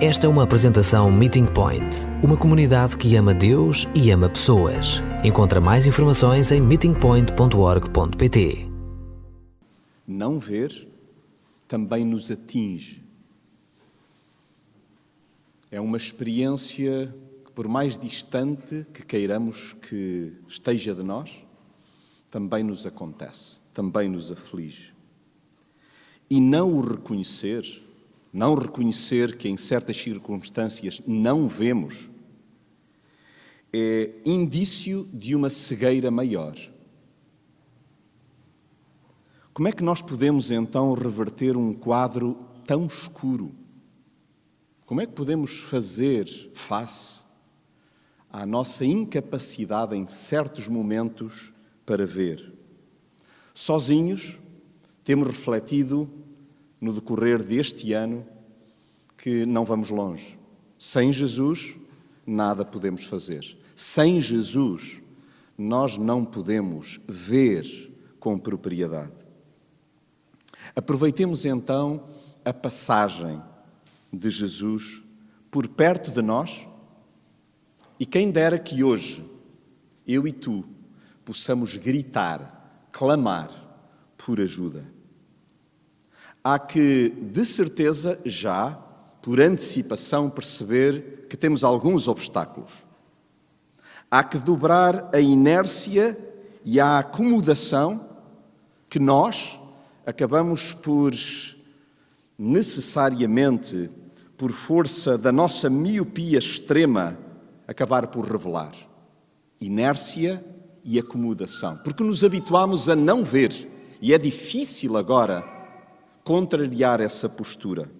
Esta é uma apresentação Meeting Point, uma comunidade que ama Deus e ama pessoas. Encontra mais informações em meetingpoint.org.pt. Não ver também nos atinge. É uma experiência que, por mais distante que queiramos que esteja de nós, também nos acontece, também nos aflige. E não o reconhecer, não reconhecer que em certas circunstâncias não vemos, é indício de uma cegueira maior. Como é que nós podemos então reverter um quadro tão escuro? Como é que podemos fazer face à nossa incapacidade em certos momentos para ver? Sozinhos, temos refletido no decorrer deste ano que não vamos longe. Sem Jesus, nada podemos fazer. Sem Jesus, nós não podemos ver com propriedade. Aproveitemos então a passagem de Jesus por perto de nós e quem dera que hoje, eu e tu, possamos gritar, clamar por ajuda. Há que, de certeza, já, por antecipação, perceber que temos alguns obstáculos. Há que dobrar a inércia e a acomodação que nós acabamos por necessariamente, por força da nossa miopia extrema, acabar por revelar. Inércia e acomodação. Porque nos habituamos a não ver e é difícil agora contrariar essa postura.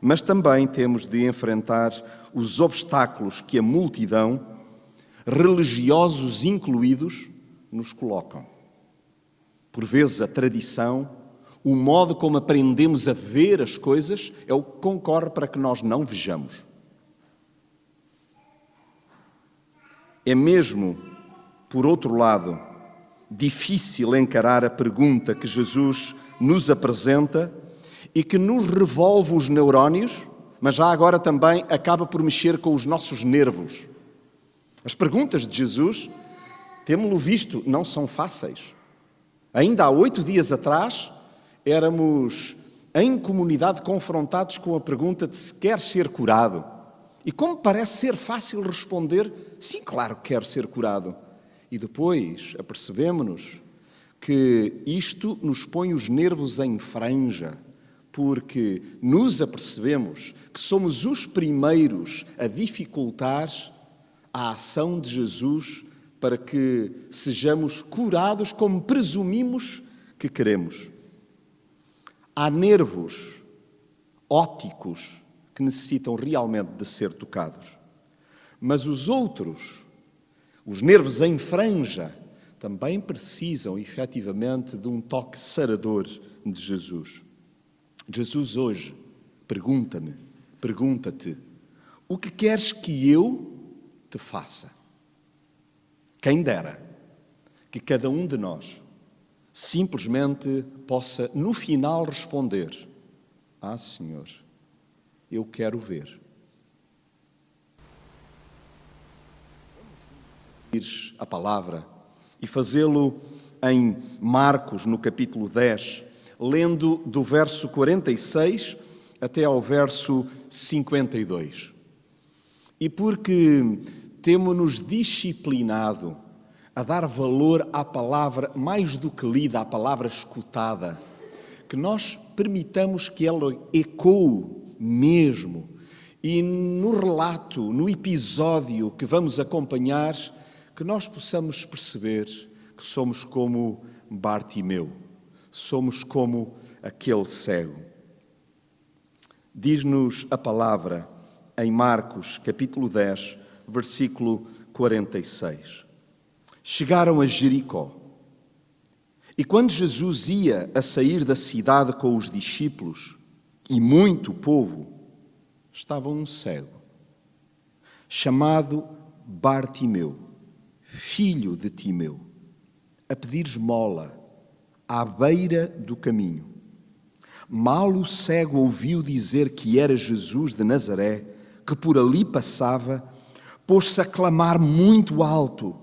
Mas também temos de enfrentar os obstáculos que a multidão, religiosos incluídos, nos colocam. Por vezes a tradição, o modo como aprendemos a ver as coisas é o que concorre para que nós não vejamos. É mesmo, por outro lado, difícil encarar a pergunta que Jesus nos apresenta e que nos revolve os neurónios, mas já agora também acaba por mexer com os nossos nervos. As perguntas de Jesus, temos-lo visto, não são fáceis. Ainda há oito dias atrás, éramos em comunidade confrontados com a pergunta de se quer ser curado. E como parece ser fácil responder, sim, claro que quero ser curado. E depois apercebemos-nos que isto nos põe os nervos em franja, porque nos apercebemos que somos os primeiros a dificultar a ação de Jesus para que sejamos curados como presumimos que queremos. Há nervos óticos que necessitam realmente de ser tocados. Mas os outros, os nervos em franja, também precisam efetivamente de um toque sarador de Jesus. Jesus hoje pergunta-me, pergunta-te: o que queres que eu te faça? Quem dera que cada um de nós simplesmente possa, no final, responder: Ah, Senhor, eu quero ver. A palavra e fazê-lo em Marcos, no capítulo 10, lendo do verso 46 até ao verso 52. E porque temos-nos disciplinado a dar valor à palavra mais do que lida, à palavra escutada, que nós permitamos que ela ecoe mesmo e no relato, no episódio que vamos acompanhar, que nós possamos perceber que somos como Bartimeu, somos como aquele cego. Diz-nos a palavra em Marcos, capítulo 10, versículo 46. Chegaram a Jericó. E quando Jesus ia a sair da cidade com os discípulos e muito povo, estava um cego, chamado Bartimeu filho de Timeu, a pedir esmola à beira do caminho. Mal o cego ouviu dizer que era Jesus de Nazaré, que por ali passava, pôs-se a clamar muito alto: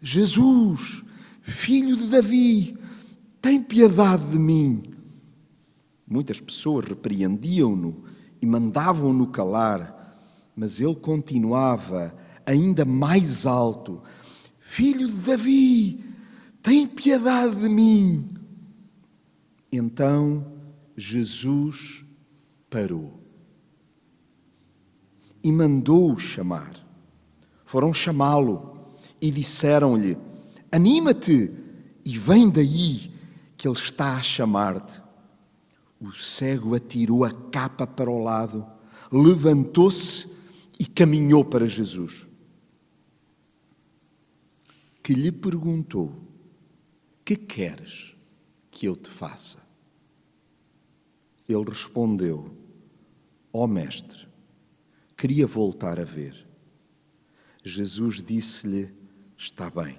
Jesus, filho de Davi, tem piedade de mim. Muitas pessoas repreendiam-no e mandavam-no calar, mas ele continuava ainda mais alto: Filho de Davi, tem piedade de mim. Então Jesus parou e mandou-o chamar. Foram chamá-lo e disseram-lhe: Anima-te e vem daí, que ele está a chamar-te. O cego atirou a capa para o lado, levantou-se e caminhou para Jesus, que lhe perguntou: Que queres que eu te faça? Ele respondeu: Ó oh, Mestre, queria voltar a ver. Jesus disse-lhe: Está bem,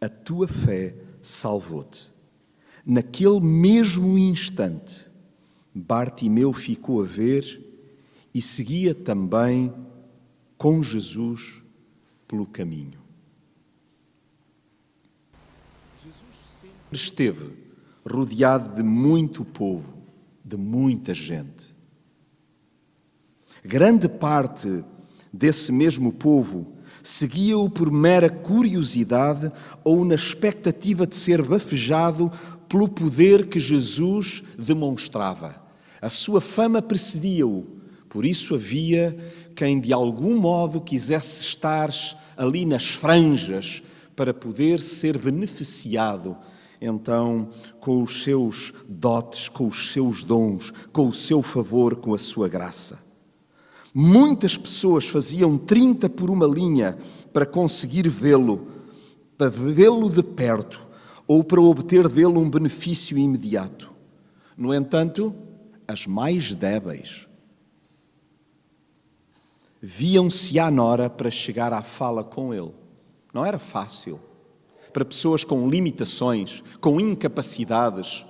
a tua fé salvou-te. Naquele mesmo instante, Bartimeu ficou a ver e seguia também com Jesus pelo caminho. Jesus sempre esteve rodeado de muito povo, de muita gente. Grande parte desse mesmo povo seguia-o por mera curiosidade ou na expectativa de ser bafejado pelo poder que Jesus demonstrava. A sua fama precedia-o, por isso havia quem de algum modo quisesse estar ali nas franjas para poder ser beneficiado então com os seus dotes, com os seus dons, com o seu favor, com a sua graça. Muitas pessoas faziam 30 por uma linha para conseguir vê-lo, para vê-lo de perto ou para obter dele um benefício imediato. No entanto, as mais débeis viam-se à nora para chegar à fala com ele. Não era fácil. Para pessoas com limitações, com incapacidades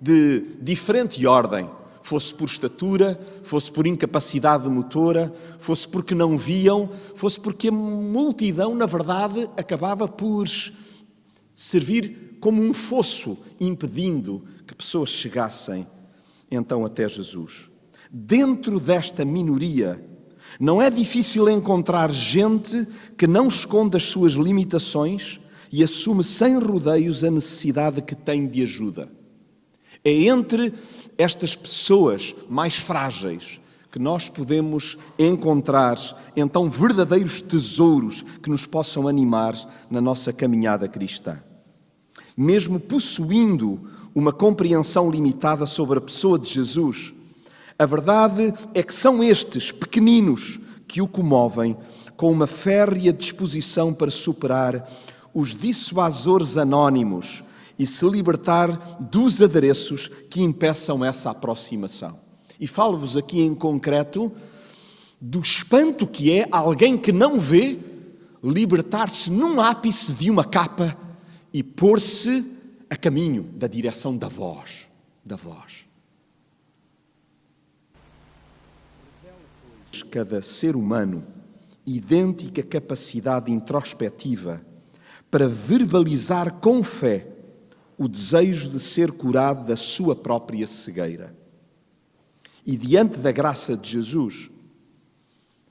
de diferente ordem, fosse por estatura, fosse por incapacidade motora, fosse porque não viam, fosse porque a multidão, na verdade, acabava por servir como um fosso, impedindo que pessoas chegassem então até Jesus. Dentro desta minoria, não é difícil encontrar gente que não esconda as suas limitações e assume sem rodeios a necessidade que tem de ajuda. É entre estas pessoas mais frágeis que nós podemos encontrar então verdadeiros tesouros que nos possam animar na nossa caminhada cristã. Mesmo possuindo uma compreensão limitada sobre a pessoa de Jesus, a verdade é que são estes pequeninos que o comovem com uma férrea disposição para superar os dissuasores anónimos e se libertar dos adereços que impeçam essa aproximação. E falo-vos aqui em concreto do espanto que é alguém que não vê libertar-se num ápice de uma capa e pôr-se a caminho da direção da voz, da voz. Cada ser humano idêntica capacidade introspectiva para verbalizar com fé o desejo de ser curado da sua própria cegueira. E diante da graça de Jesus,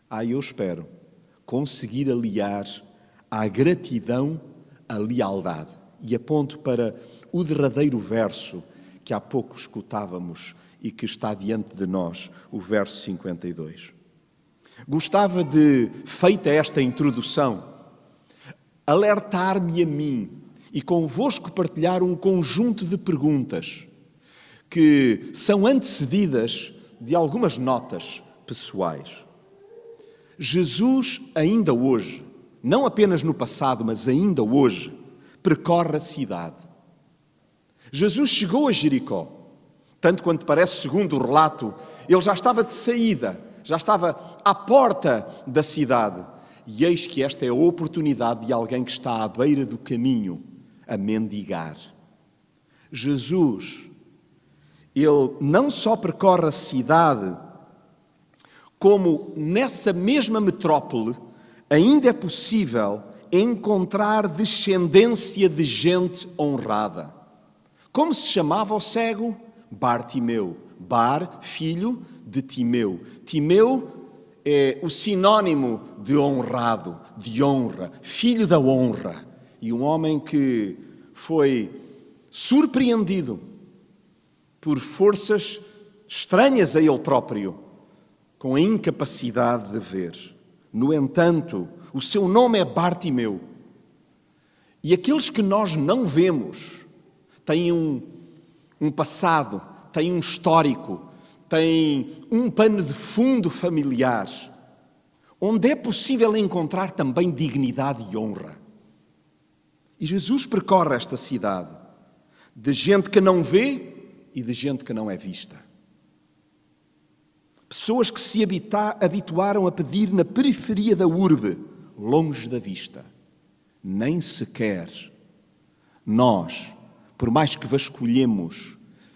aí eu espero conseguir aliar à gratidão a lealdade. E aponto para o derradeiro verso que há pouco escutávamos e que está diante de nós, o verso 52. Gostava de, feita esta introdução, alertar-me a mim e convosco partilhar um conjunto de perguntas que são antecedidas de algumas notas pessoais. Jesus, ainda hoje, não apenas no passado, mas ainda hoje, percorre a cidade. Jesus chegou a Jericó, tanto quanto parece, segundo o relato, ele já estava de saída, já estava à porta da cidade. E eis que esta é a oportunidade de alguém que está à beira do caminho a mendigar. Jesus, ele não só percorre a cidade, como nessa mesma metrópole ainda é possível encontrar descendência de gente honrada. Como se chamava o cego? Bartimeu. Bar, filho de Timeu. Timeu é o sinônimo de honrado, de honra, filho da honra. E um homem que foi surpreendido por forças estranhas a ele próprio, com a incapacidade de ver. No entanto, o seu nome é Bartimeu. E aqueles que nós não vemos têm um, um passado, têm um histórico, têm um pano de fundo familiar, onde é possível encontrar também dignidade e honra. E Jesus percorre esta cidade de gente que não vê e de gente que não é vista. Pessoas que se habituaram a pedir na periferia da urbe, longe da vista. Nem sequer nós, por mais que vasculhemos,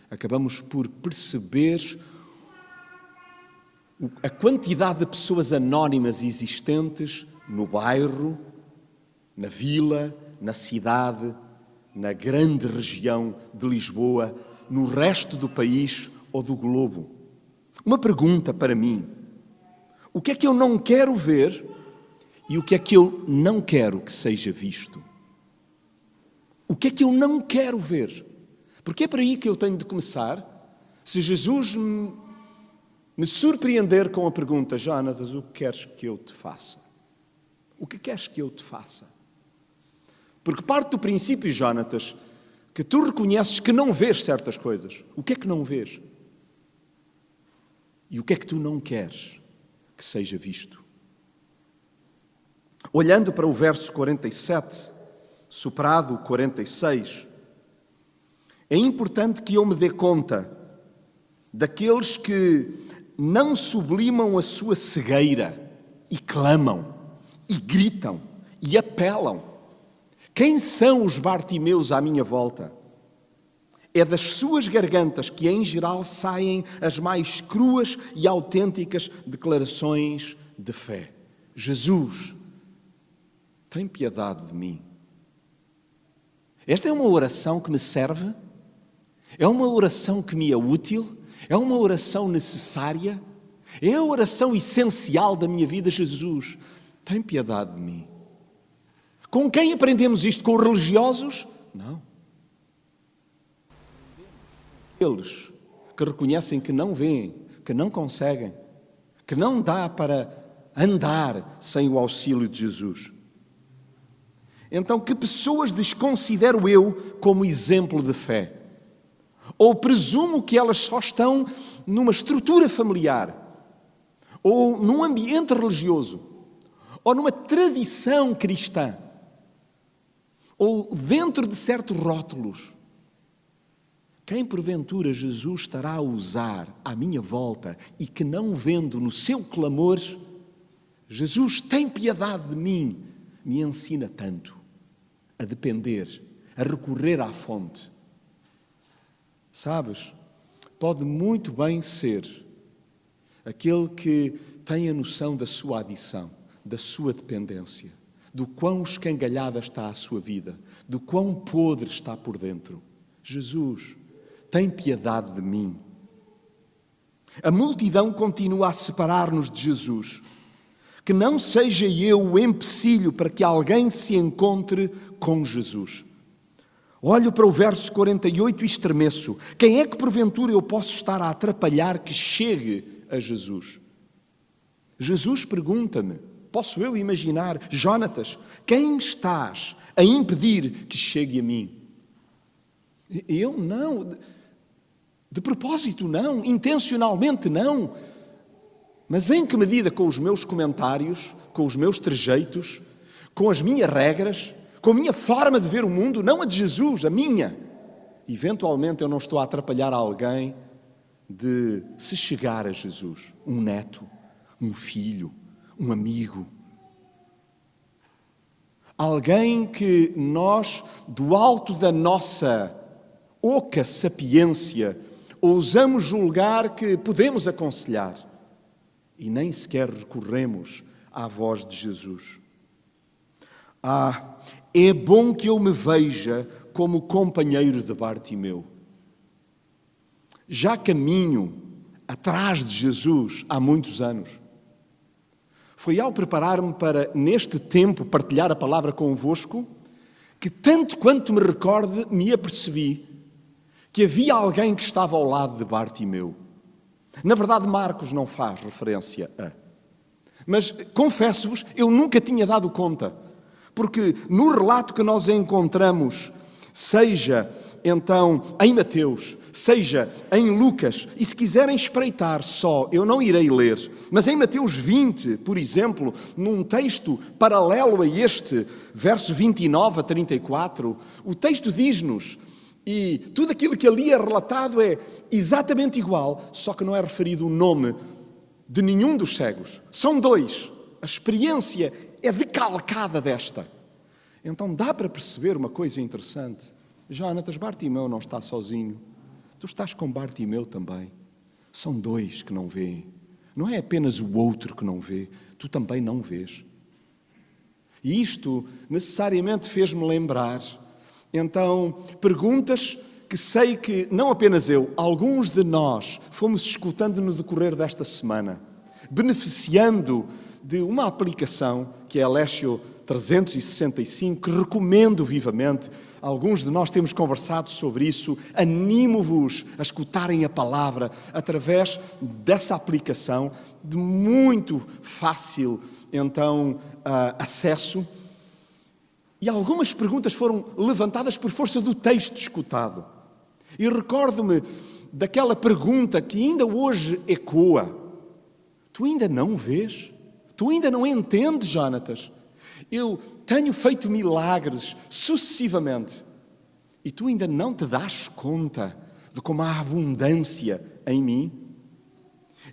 acabamos por perceber a quantidade de pessoas anónimas existentes no bairro, na vila, na cidade, na grande região de Lisboa, no resto do país ou do globo. Uma pergunta para mim: o que é que eu não quero ver e o que é que eu não quero que seja visto? O que é que eu não quero ver? Porque é por aí que eu tenho de começar. Se Jesus me, surpreender com a pergunta, Jonatas, o que queres que eu te faça? O que queres que eu te faça? Porque parte do princípio, Jonatas, que tu reconheces que não vês certas coisas. O que é que não vês? E o que é que tu não queres que seja visto? Olhando para o verso 47, superado o 46, é importante que eu me dê conta daqueles que não sublimam a sua cegueira e clamam, e gritam, e apelam. Quem são os Bartimeus à minha volta? É das suas gargantas que, em geral, saem as mais cruas e autênticas declarações de fé. Jesus, tem piedade de mim. Esta é uma oração que me serve, é uma oração que me é útil, é uma oração necessária, é a oração essencial da minha vida. Jesus, tem piedade de mim. Com quem aprendemos isto? Com religiosos? Não. Eles que reconhecem que não veem, que não conseguem, que não dá para andar sem o auxílio de Jesus. Então, que pessoas desconsidero eu como exemplo de fé? Ou presumo que elas só estão numa estrutura familiar, ou num ambiente religioso, ou numa tradição cristã, ou dentro de certos rótulos. Quem porventura Jesus estará a usar à minha volta e que não vendo no seu clamor, Jesus tem piedade de mim, me ensina tanto a depender, a recorrer à fonte. Sabes, pode muito bem ser aquele que tem a noção da sua adição, da sua dependência, do quão escangalhada está a sua vida, do quão podre está por dentro. Jesus, tem piedade de mim. A multidão continua a separar-nos de Jesus. Que não seja eu o empecilho para que alguém se encontre com Jesus. Olho para o verso 48 e estremeço. Quem é que porventura eu posso estar a atrapalhar que chegue a Jesus? Jesus pergunta-me, posso eu imaginar, Jonatas, quem estás a impedir que chegue a mim? Eu não. De propósito, não. Intencionalmente, não. Mas em que medida com os meus comentários, com os meus trejeitos, com as minhas regras, com a minha forma de ver o mundo, não a de Jesus, a minha, eventualmente eu não estou a atrapalhar alguém de se chegar a Jesus, um neto, um filho, um amigo. Alguém que nós, do alto da nossa oca sapiência, ousamos julgar que podemos aconselhar e nem sequer recorremos à voz de Jesus. Ah, é bom que eu me veja como companheiro de Bartimeu. Já caminho atrás de Jesus há muitos anos. Foi ao preparar-me para, neste tempo, partilhar a palavra convosco, que, tanto quanto me recorde, me apercebi que havia alguém que estava ao lado de Bartimeu. Na verdade, Marcos não faz referência a. Mas confesso-vos, eu nunca tinha dado conta, porque no relato que nós encontramos, seja então em Mateus, seja em Lucas, e se quiserem espreitar só, eu não irei ler, mas em Mateus 20, por exemplo, num texto paralelo a este, verso 29 a 34, o texto diz-nos e tudo aquilo que ali é relatado é exatamente igual, só que não é referido o nome de nenhum dos cegos. São dois. A experiência é decalcada desta. Então dá para perceber uma coisa interessante. Jonatas, Bartimeu não está sozinho. Tu estás com Bartimeu também. São dois que não veem. Não é apenas o outro que não vê, tu também não vês. E isto necessariamente fez-me lembrar então, perguntas que sei que não apenas eu, alguns de nós fomos escutando no decorrer desta semana, beneficiando de uma aplicação que é a Alessio 365, que recomendo vivamente. Alguns de nós temos conversado sobre isso. Animo-vos a escutarem a palavra através dessa aplicação de muito fácil, então, uh, acesso e algumas perguntas foram levantadas por força do texto escutado. E recordo-me daquela pergunta que ainda hoje ecoa: Tu ainda não vês? Tu ainda não entendes, Jonatas? Eu tenho feito milagres sucessivamente e tu ainda não te das conta de como há abundância em mim?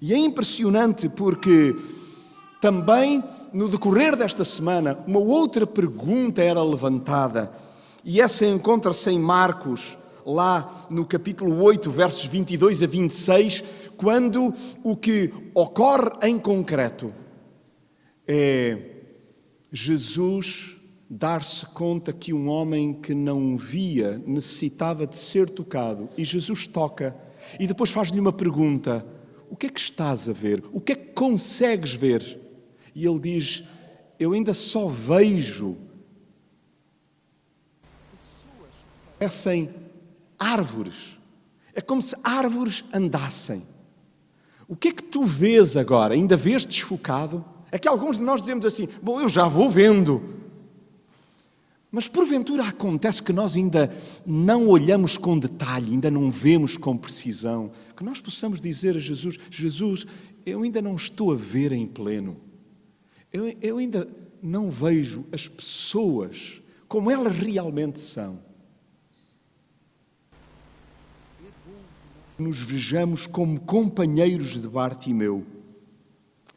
E é impressionante porque também no decorrer desta semana, uma outra pergunta era levantada, e essa encontra-se em Marcos, lá no capítulo 8, versos 22 a 26, quando o que ocorre em concreto é Jesus dar-se conta que um homem que não via necessitava de ser tocado, e Jesus toca, e depois faz-lhe uma pergunta: O que é que estás a ver? O que é que consegues ver? E ele diz: Eu ainda só vejo pessoas parecem árvores. É como se árvores andassem. O que é que tu vês agora? Ainda vês desfocado? É que alguns de nós dizemos assim: Bom, eu já vou vendo. Mas porventura acontece que nós ainda não olhamos com detalhe, ainda não vemos com precisão, que nós possamos dizer a Jesus: Jesus, eu ainda não estou a ver em pleno. Eu, eu ainda não vejo as pessoas como elas realmente são. Nos vejamos como companheiros de Bartimeu.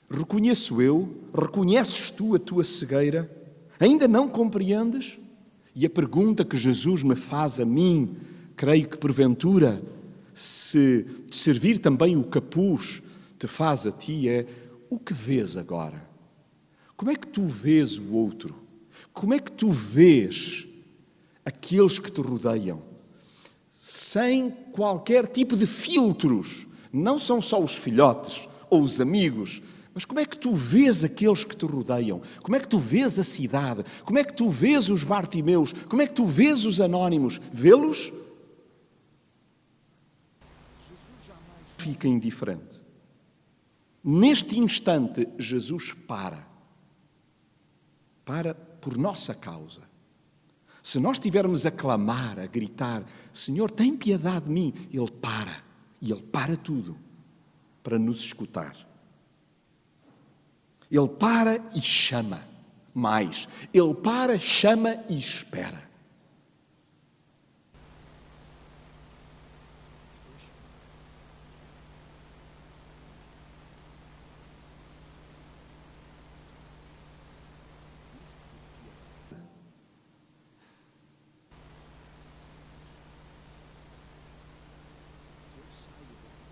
Reconheço eu, reconheces tu a tua cegueira? Ainda não compreendes? E a pergunta que Jesus me faz a mim, creio que porventura, se te servir também o capuz te faz a ti, é: o que vês agora? Como é que tu vês o outro? Como é que tu vês aqueles que te rodeiam? Sem qualquer tipo de filtros. Não são só os filhotes ou os amigos, mas como é que tu vês aqueles que te rodeiam? Como é que tu vês a cidade? Como é que tu vês os Bartimeus? Como é que tu vês os anónimos? Vê-los? Fica indiferente. Neste instante, Jesus para para por nossa causa. Se nós estivermos a clamar, a gritar, Senhor, tem piedade de mim, Ele para. E Ele para tudo para nos escutar. Ele para e chama. Mais, ele para, chama e espera.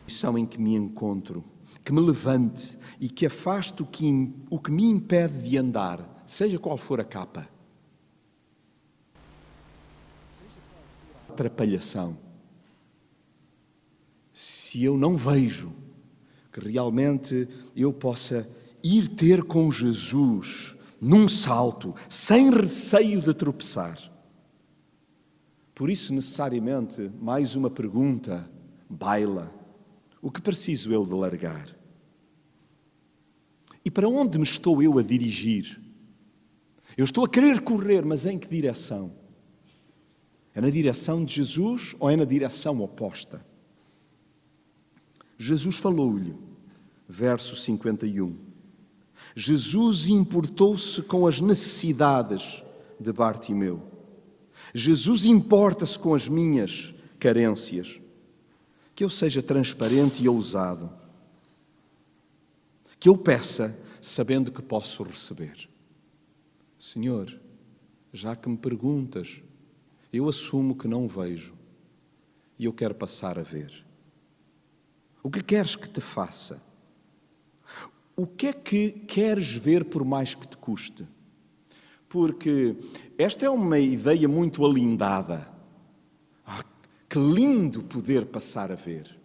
São em que me encontro que me levante e que afaste o que, o que me impede de andar, seja qual for a capa. Atrapalhação. Se eu não vejo que realmente eu possa ir ter com Jesus num salto, sem receio de tropeçar. Por isso, necessariamente, mais uma pergunta baila: o que preciso eu de largar? E para onde me estou eu a dirigir? Eu estou a querer correr, mas em que direção? É na direção de Jesus ou é na direção oposta? Jesus falou-lhe, verso 51. Jesus importou-se com as necessidades de Bartimeu. Jesus importa-se com as minhas carências. Que eu seja transparente e ousado. Que eu peça sabendo que posso receber. Senhor, já que me perguntas, eu assumo que não vejo e eu quero passar a ver. O que queres que te faça? O que é que queres ver por mais que te custe? Porque esta é uma ideia muito alindada. Que lindo poder passar a ver.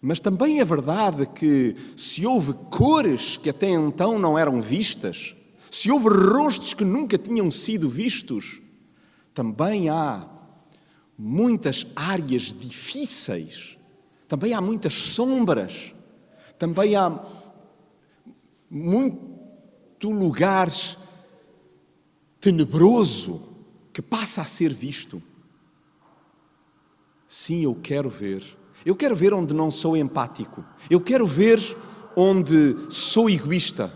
Mas também é verdade que se houve cores que até então não eram vistas, se houve rostos que nunca tinham sido vistos, também há muitas áreas difíceis, também há muitas sombras, também há muito lugar tenebroso que passa a ser visto. Sim, eu quero ver. Eu quero ver onde não sou empático. Eu quero ver onde sou egoísta.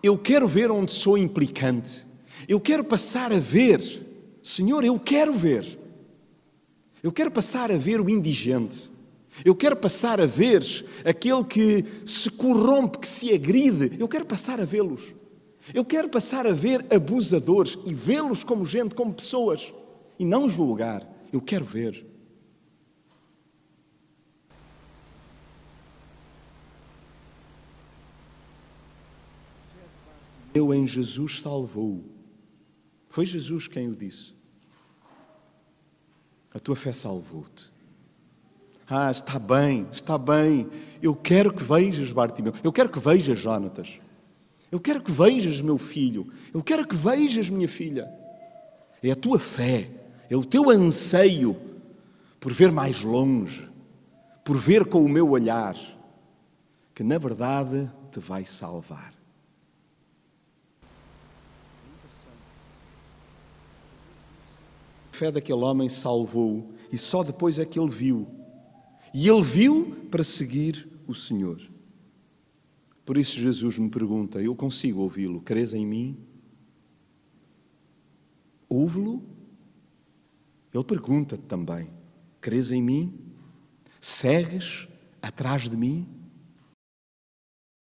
Eu quero ver onde sou implicante. Eu quero passar a ver. Senhor, eu quero ver. Eu quero passar a ver o indigente. Eu quero passar a ver aquele que se corrompe, que se agride. Eu quero passar a vê-los. Eu quero passar a ver abusadores e vê-los como gente, como pessoas e não julgar. Eu quero ver. Eu em Jesus salvou. Foi Jesus quem o disse. A tua fé salvou-te. Ah, está bem, está bem. Eu quero que vejas Bartimeu. Eu quero que vejas Jonatas. Eu quero que vejas meu filho. Eu quero que vejas minha filha. É a tua fé, é o teu anseio por ver mais longe, por ver com o meu olhar, que na verdade te vai salvar. Fé daquele homem salvou e só depois é que ele viu e ele viu para seguir o Senhor. Por isso Jesus me pergunta: Eu consigo ouvi-lo? Crês em mim? Ouve-lo? Ele pergunta também: Crês em mim? Segues atrás de mim?